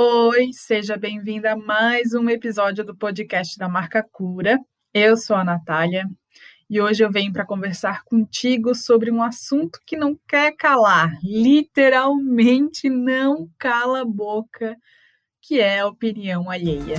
Oi, seja bem-vinda a mais um episódio do podcast da Marca Cura. Eu sou a Natália e hoje eu venho para conversar contigo sobre um assunto que não quer calar, literalmente não cala a boca, que é a opinião alheia.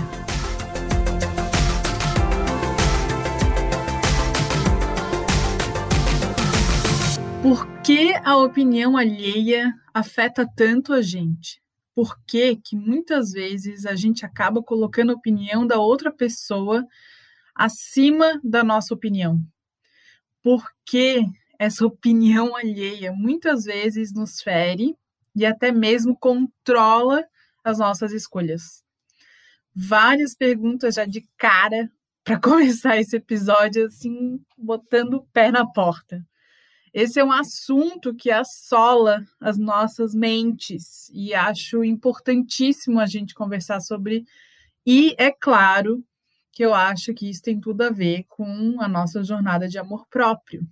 Por que a opinião alheia afeta tanto a gente? Por que, que muitas vezes a gente acaba colocando a opinião da outra pessoa acima da nossa opinião? Por que essa opinião alheia muitas vezes nos fere e até mesmo controla as nossas escolhas? Várias perguntas já de cara para começar esse episódio, assim, botando o pé na porta. Esse é um assunto que assola as nossas mentes e acho importantíssimo a gente conversar sobre. E é claro que eu acho que isso tem tudo a ver com a nossa jornada de amor próprio.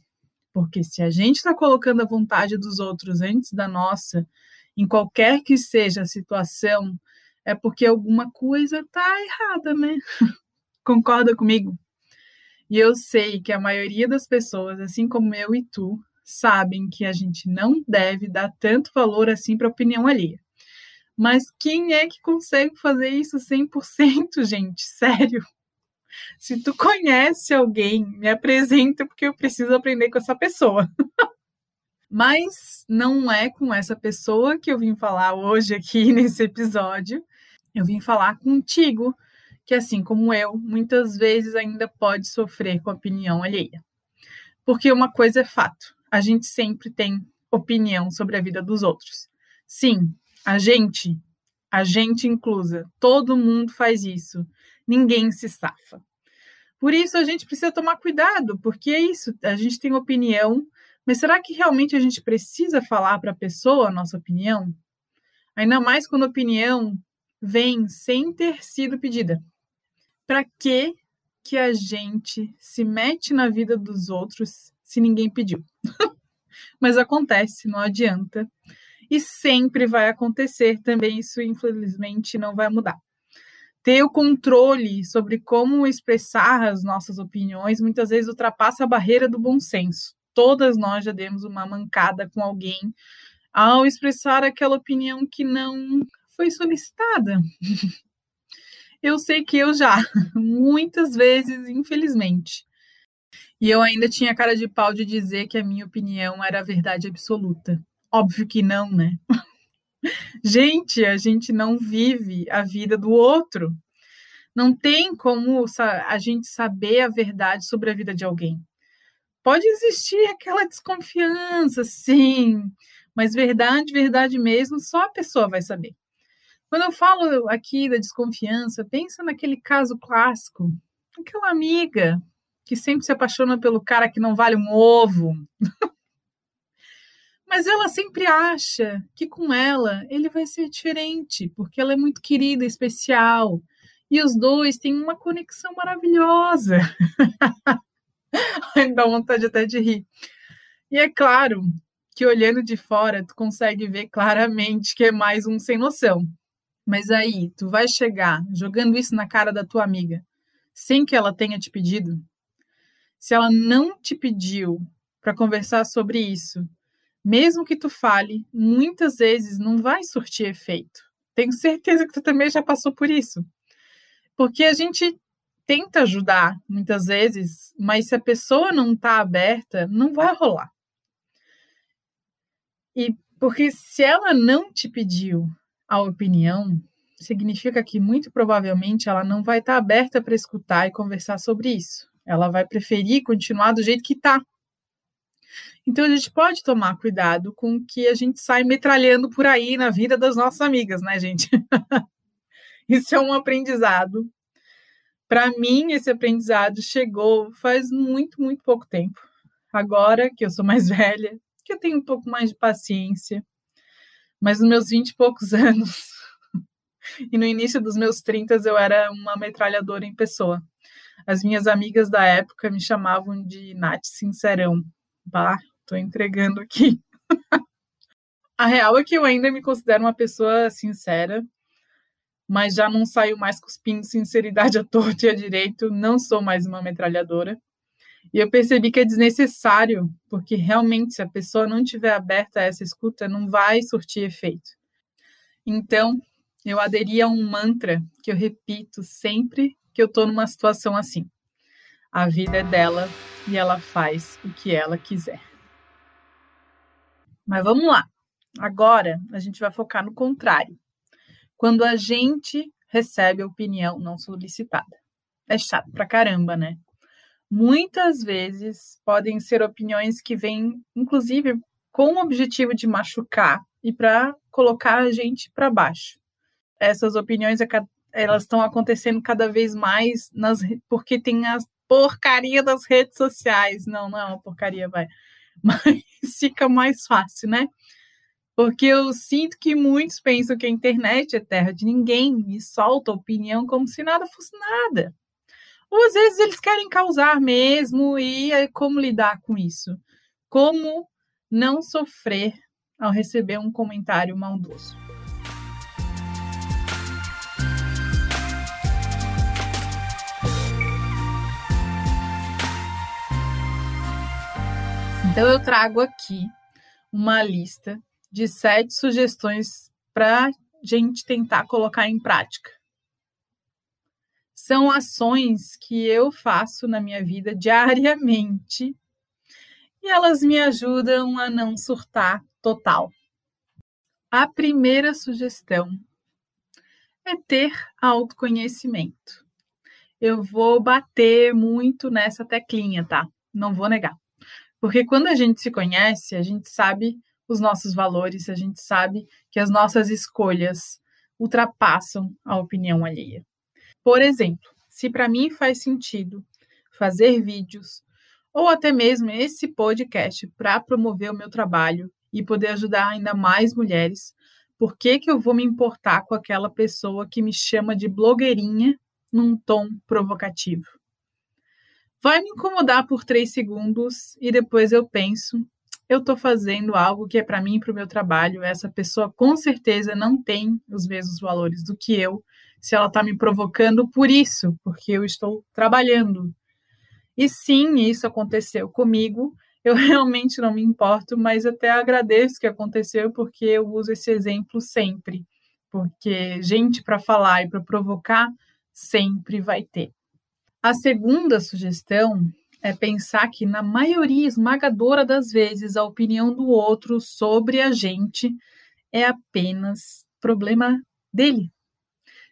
Porque se a gente está colocando a vontade dos outros antes da nossa, em qualquer que seja a situação, é porque alguma coisa está errada, né? Concorda comigo? E eu sei que a maioria das pessoas, assim como eu e tu, sabem que a gente não deve dar tanto valor assim para a opinião alheia. Mas quem é que consegue fazer isso 100%, gente? Sério? Se tu conhece alguém, me apresenta porque eu preciso aprender com essa pessoa. Mas não é com essa pessoa que eu vim falar hoje aqui nesse episódio. Eu vim falar contigo, que assim como eu, muitas vezes ainda pode sofrer com a opinião alheia. Porque uma coisa é fato: a gente sempre tem opinião sobre a vida dos outros. Sim, a gente, a gente inclusa, todo mundo faz isso. Ninguém se safa. Por isso a gente precisa tomar cuidado, porque é isso, a gente tem opinião, mas será que realmente a gente precisa falar para a pessoa a nossa opinião? Ainda mais quando a opinião vem sem ter sido pedida. Para que que a gente se mete na vida dos outros se ninguém pediu. Mas acontece, não adianta. E sempre vai acontecer também, isso infelizmente não vai mudar. Ter o controle sobre como expressar as nossas opiniões muitas vezes ultrapassa a barreira do bom senso. Todas nós já demos uma mancada com alguém ao expressar aquela opinião que não foi solicitada. Eu sei que eu já, muitas vezes, infelizmente. E eu ainda tinha cara de pau de dizer que a minha opinião era a verdade absoluta. Óbvio que não, né? gente, a gente não vive a vida do outro. Não tem como a gente saber a verdade sobre a vida de alguém. Pode existir aquela desconfiança, sim, mas verdade, verdade mesmo, só a pessoa vai saber. Quando eu falo aqui da desconfiança, pensa naquele caso clássico, aquela amiga que sempre se apaixona pelo cara que não vale um ovo. Mas ela sempre acha que com ela ele vai ser diferente, porque ela é muito querida, especial. E os dois têm uma conexão maravilhosa. Dá vontade até de rir. E é claro que olhando de fora, tu consegue ver claramente que é mais um sem noção. Mas aí, tu vai chegar jogando isso na cara da tua amiga, sem que ela tenha te pedido? Se ela não te pediu para conversar sobre isso, mesmo que tu fale, muitas vezes não vai surtir efeito. Tenho certeza que tu também já passou por isso. Porque a gente tenta ajudar muitas vezes, mas se a pessoa não está aberta, não vai rolar. E porque se ela não te pediu a opinião, significa que muito provavelmente ela não vai estar tá aberta para escutar e conversar sobre isso. Ela vai preferir continuar do jeito que está. Então a gente pode tomar cuidado com que a gente sai metralhando por aí na vida das nossas amigas, né, gente? Isso é um aprendizado. Para mim, esse aprendizado chegou faz muito, muito pouco tempo. Agora que eu sou mais velha, que eu tenho um pouco mais de paciência, mas nos meus 20 e poucos anos e no início dos meus 30 eu era uma metralhadora em pessoa. As minhas amigas da época me chamavam de Nath Sincerão. Bah, tô entregando aqui. a real é que eu ainda me considero uma pessoa sincera, mas já não saio mais cuspindo sinceridade à torta e à direito, não sou mais uma metralhadora. E eu percebi que é desnecessário, porque realmente, se a pessoa não estiver aberta a essa escuta, não vai surtir efeito. Então, eu aderi a um mantra que eu repito sempre que eu estou numa situação assim. A vida é dela e ela faz o que ela quiser. Mas vamos lá. Agora a gente vai focar no contrário. Quando a gente recebe opinião não solicitada. É chato pra caramba, né? Muitas vezes podem ser opiniões que vêm, inclusive, com o objetivo de machucar e para colocar a gente para baixo. Essas opiniões elas estão acontecendo cada vez mais nas porque tem as porcaria das redes sociais. Não, não é uma porcaria, vai. Mas fica mais fácil, né? Porque eu sinto que muitos pensam que a internet é terra de ninguém e soltam opinião como se nada fosse nada. Ou às vezes eles querem causar mesmo, e é como lidar com isso? Como não sofrer ao receber um comentário maldoso? Então, eu trago aqui uma lista de sete sugestões para gente tentar colocar em prática são ações que eu faço na minha vida diariamente e elas me ajudam a não surtar total. A primeira sugestão é ter autoconhecimento. Eu vou bater muito nessa teclinha, tá? Não vou negar. Porque quando a gente se conhece, a gente sabe os nossos valores, a gente sabe que as nossas escolhas ultrapassam a opinião alheia. Por exemplo, se para mim faz sentido fazer vídeos ou até mesmo esse podcast para promover o meu trabalho e poder ajudar ainda mais mulheres, por que, que eu vou me importar com aquela pessoa que me chama de blogueirinha num tom provocativo? Vai me incomodar por três segundos e depois eu penso, eu estou fazendo algo que é para mim e para o meu trabalho. Essa pessoa com certeza não tem os mesmos valores do que eu se ela está me provocando por isso, porque eu estou trabalhando. E sim, isso aconteceu comigo. Eu realmente não me importo, mas até agradeço que aconteceu, porque eu uso esse exemplo sempre. Porque gente para falar e para provocar sempre vai ter. A segunda sugestão é pensar que, na maioria esmagadora das vezes, a opinião do outro sobre a gente é apenas problema dele,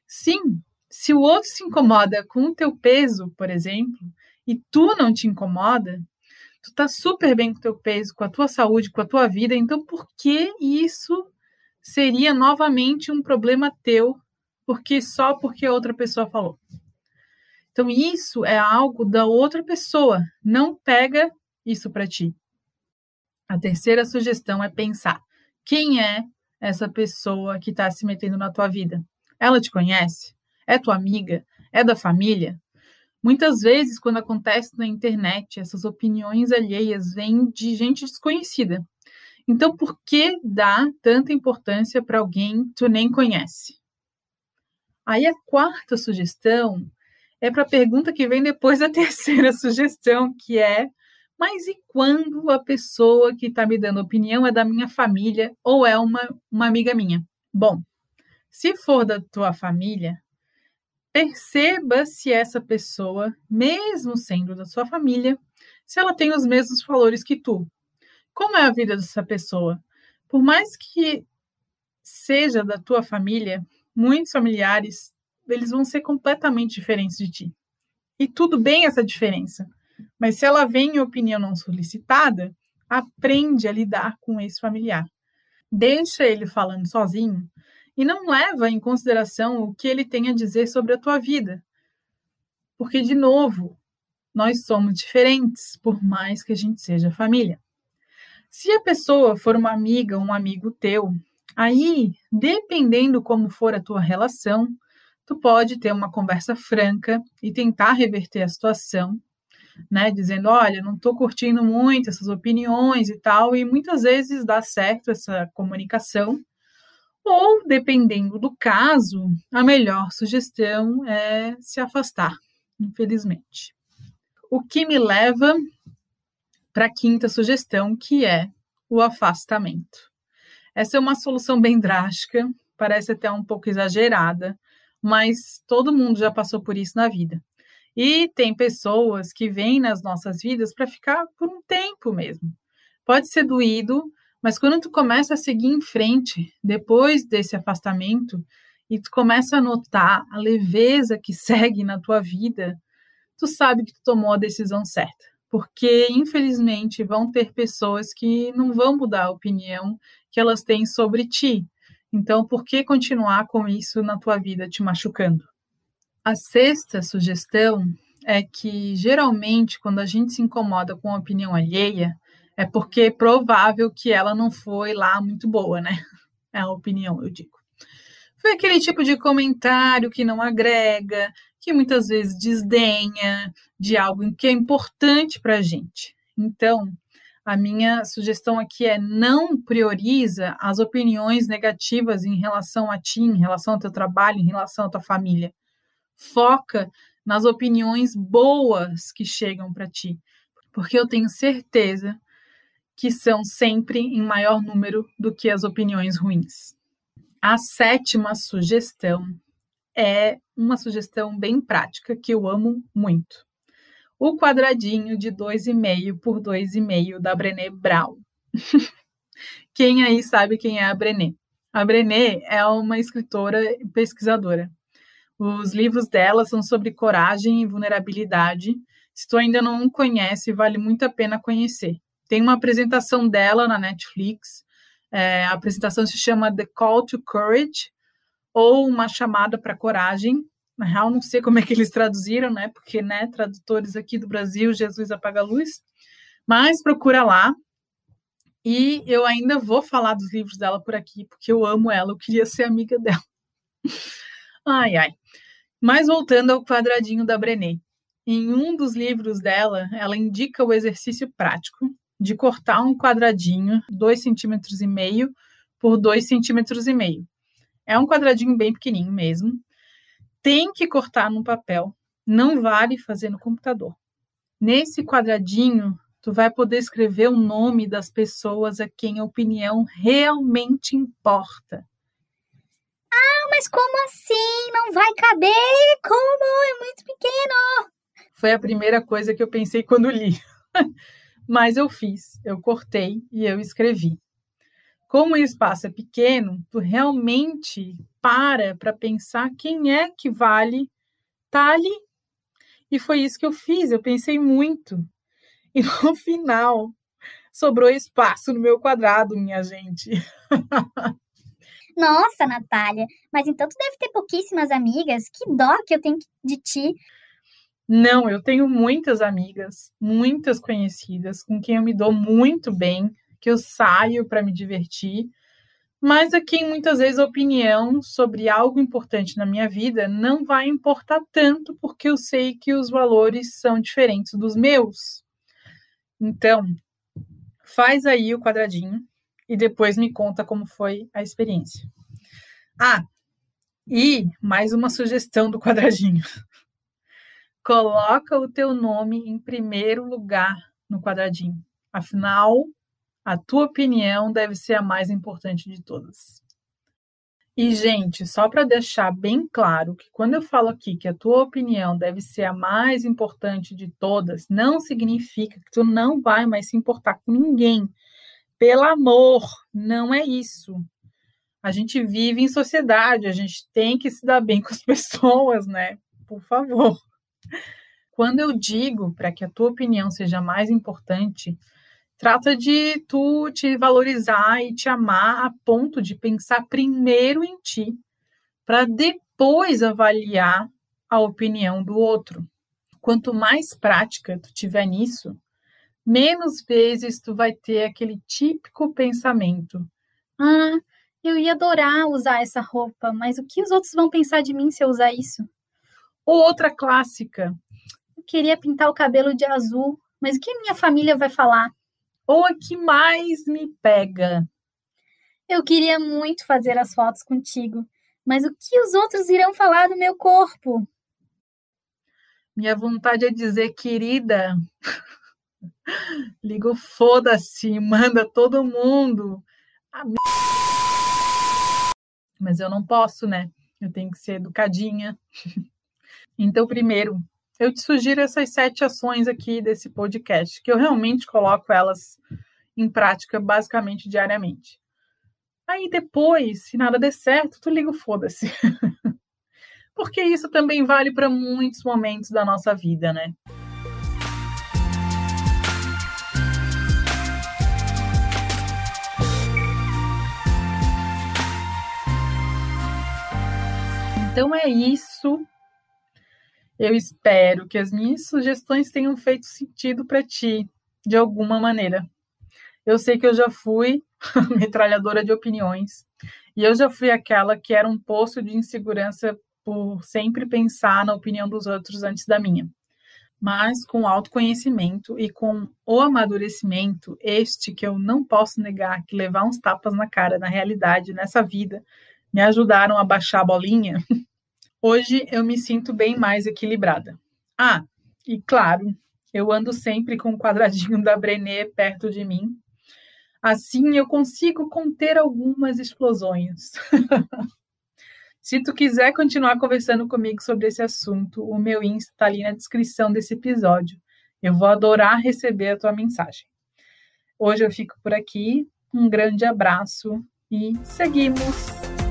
Sim, se o outro se incomoda com o teu peso, por exemplo, e tu não te incomoda, tu tá super bem com o teu peso, com a tua saúde, com a tua vida, então por que isso seria novamente um problema teu, porque só porque outra pessoa falou? Então isso é algo da outra pessoa, não pega isso para ti. A terceira sugestão é pensar: quem é essa pessoa que está se metendo na tua vida? Ela te conhece? É tua amiga? É da família? Muitas vezes, quando acontece na internet, essas opiniões alheias vêm de gente desconhecida. Então, por que dar tanta importância para alguém que tu nem conhece? Aí, a quarta sugestão é para a pergunta que vem depois da terceira sugestão, que é: mas e quando a pessoa que está me dando opinião é da minha família ou é uma, uma amiga minha? Bom, se for da tua família, perceba se essa pessoa, mesmo sendo da sua família, se ela tem os mesmos valores que tu. Como é a vida dessa pessoa? Por mais que seja da tua família, muitos familiares, eles vão ser completamente diferentes de ti. E tudo bem essa diferença. Mas se ela vem em opinião não solicitada, aprende a lidar com esse familiar. Deixa ele falando sozinho e não leva em consideração o que ele tem a dizer sobre a tua vida. Porque, de novo, nós somos diferentes, por mais que a gente seja família. Se a pessoa for uma amiga ou um amigo teu, aí, dependendo como for a tua relação, tu pode ter uma conversa franca e tentar reverter a situação, né, dizendo, olha, não estou curtindo muito essas opiniões e tal, e muitas vezes dá certo essa comunicação, Ou, dependendo do caso, a melhor sugestão é se afastar, infelizmente. O que me leva para a quinta sugestão, que é o afastamento. Essa é uma solução bem drástica, parece até um pouco exagerada, mas todo mundo já passou por isso na vida. E tem pessoas que vêm nas nossas vidas para ficar por um tempo mesmo. Pode ser doído, mas quando tu começa a seguir em frente, depois desse afastamento, e tu começa a notar a leveza que segue na tua vida, tu sabe que tu tomou a decisão certa. Porque, infelizmente, vão ter pessoas que não vão mudar a opinião que elas têm sobre ti. Então, por que continuar com isso na tua vida, te machucando? A sexta sugestão é que, geralmente, quando a gente se incomoda com a opinião alheia, é porque é provável que ela não foi lá muito boa, né? É a opinião, eu digo. Foi aquele tipo de comentário que não agrega, que muitas vezes desdenha de algo que é importante para a gente. Então, a minha sugestão aqui é não prioriza as opiniões negativas em relação a ti, em relação ao teu trabalho, em relação à tua família. Foca nas opiniões boas que chegam para ti, porque eu tenho certeza que são sempre em maior número do que as opiniões ruins. A sétima sugestão é uma sugestão bem prática que eu amo muito. O quadradinho de 2,5 por 2,5 da Brené Brown. quem aí sabe quem é a Brené? A Brené é uma escritora e pesquisadora. Os livros dela são sobre coragem e vulnerabilidade. Se tu ainda não conhece, vale muito a pena conhecer. Tem uma apresentação dela na Netflix. É, a apresentação se chama The Call to Courage ou uma chamada para coragem. Na real, não sei como é que eles traduziram, né? Porque, né, tradutores aqui do Brasil, Jesus apaga a luz. Mas procura lá. E eu ainda vou falar dos livros dela por aqui, porque eu amo ela, eu queria ser amiga dela. ai, ai. Mas voltando ao quadradinho da Brené. Em um dos livros dela, ela indica o exercício prático de cortar um quadradinho, dois centímetros e meio por dois centímetros e meio. É um quadradinho bem pequenininho mesmo. Tem que cortar no papel, não vale fazer no computador. Nesse quadradinho, tu vai poder escrever o nome das pessoas a quem a opinião realmente importa. Ah, mas como assim? Não vai caber? Como? É muito pequeno. Foi a primeira coisa que eu pensei quando li. Mas eu fiz, eu cortei e eu escrevi. Como o espaço é pequeno, tu realmente para para pensar quem é que vale tá ali. E foi isso que eu fiz, eu pensei muito. E no final, sobrou espaço no meu quadrado, minha gente. Nossa, Natália, mas então tu deve ter pouquíssimas amigas. Que dó que eu tenho de ti. Não, eu tenho muitas amigas, muitas conhecidas, com quem eu me dou muito bem, que eu saio para me divertir, mas a quem muitas vezes a opinião sobre algo importante na minha vida não vai importar tanto, porque eu sei que os valores são diferentes dos meus. Então, faz aí o quadradinho e depois me conta como foi a experiência. Ah, e mais uma sugestão do quadradinho. Coloca o teu nome em primeiro lugar no quadradinho. Afinal, a tua opinião deve ser a mais importante de todas. E, gente, só para deixar bem claro que quando eu falo aqui que a tua opinião deve ser a mais importante de todas, não significa que tu não vai mais se importar com ninguém. Pelo amor, não é isso. A gente vive em sociedade, a gente tem que se dar bem com as pessoas, né? Por favor. Quando eu digo para que a tua opinião seja mais importante, trata de tu te valorizar e te amar a ponto de pensar primeiro em ti, para depois avaliar a opinião do outro. Quanto mais prática tu tiver nisso, menos vezes tu vai ter aquele típico pensamento: "Ah, eu ia adorar usar essa roupa, mas o que os outros vão pensar de mim se eu usar isso?" Ou outra clássica. Eu queria pintar o cabelo de azul, mas o que minha família vai falar? Ou a que mais me pega. Eu queria muito fazer as fotos contigo, mas o que os outros irão falar do meu corpo? Minha vontade é dizer, querida, liga o foda-se, manda todo mundo. Mas eu não posso, né? Eu tenho que ser educadinha. Então, primeiro, eu te sugiro essas sete ações aqui desse podcast, que eu realmente coloco elas em prática basicamente diariamente. Aí depois, se nada der certo, tu liga o foda-se. Porque isso também vale para muitos momentos da nossa vida, né? Então é isso. Eu espero que as minhas sugestões tenham feito sentido para ti, de alguma maneira. Eu sei que eu já fui metralhadora de opiniões, e eu já fui aquela que era um poço de insegurança por sempre pensar na opinião dos outros antes da minha. Mas com autoconhecimento e com o amadurecimento, este que eu não posso negar que levar uns tapas na cara na realidade, nessa vida, me ajudaram a baixar a bolinha, hoje eu me sinto bem mais equilibrada. Ah, e claro, eu ando sempre com o quadradinho da Brené perto de mim. Assim eu consigo conter algumas explosões. Se tu quiser continuar conversando comigo sobre esse assunto, o meu Insta está ali na descrição desse episódio. Eu vou adorar receber a tua mensagem. Hoje eu fico por aqui. Um grande abraço e seguimos!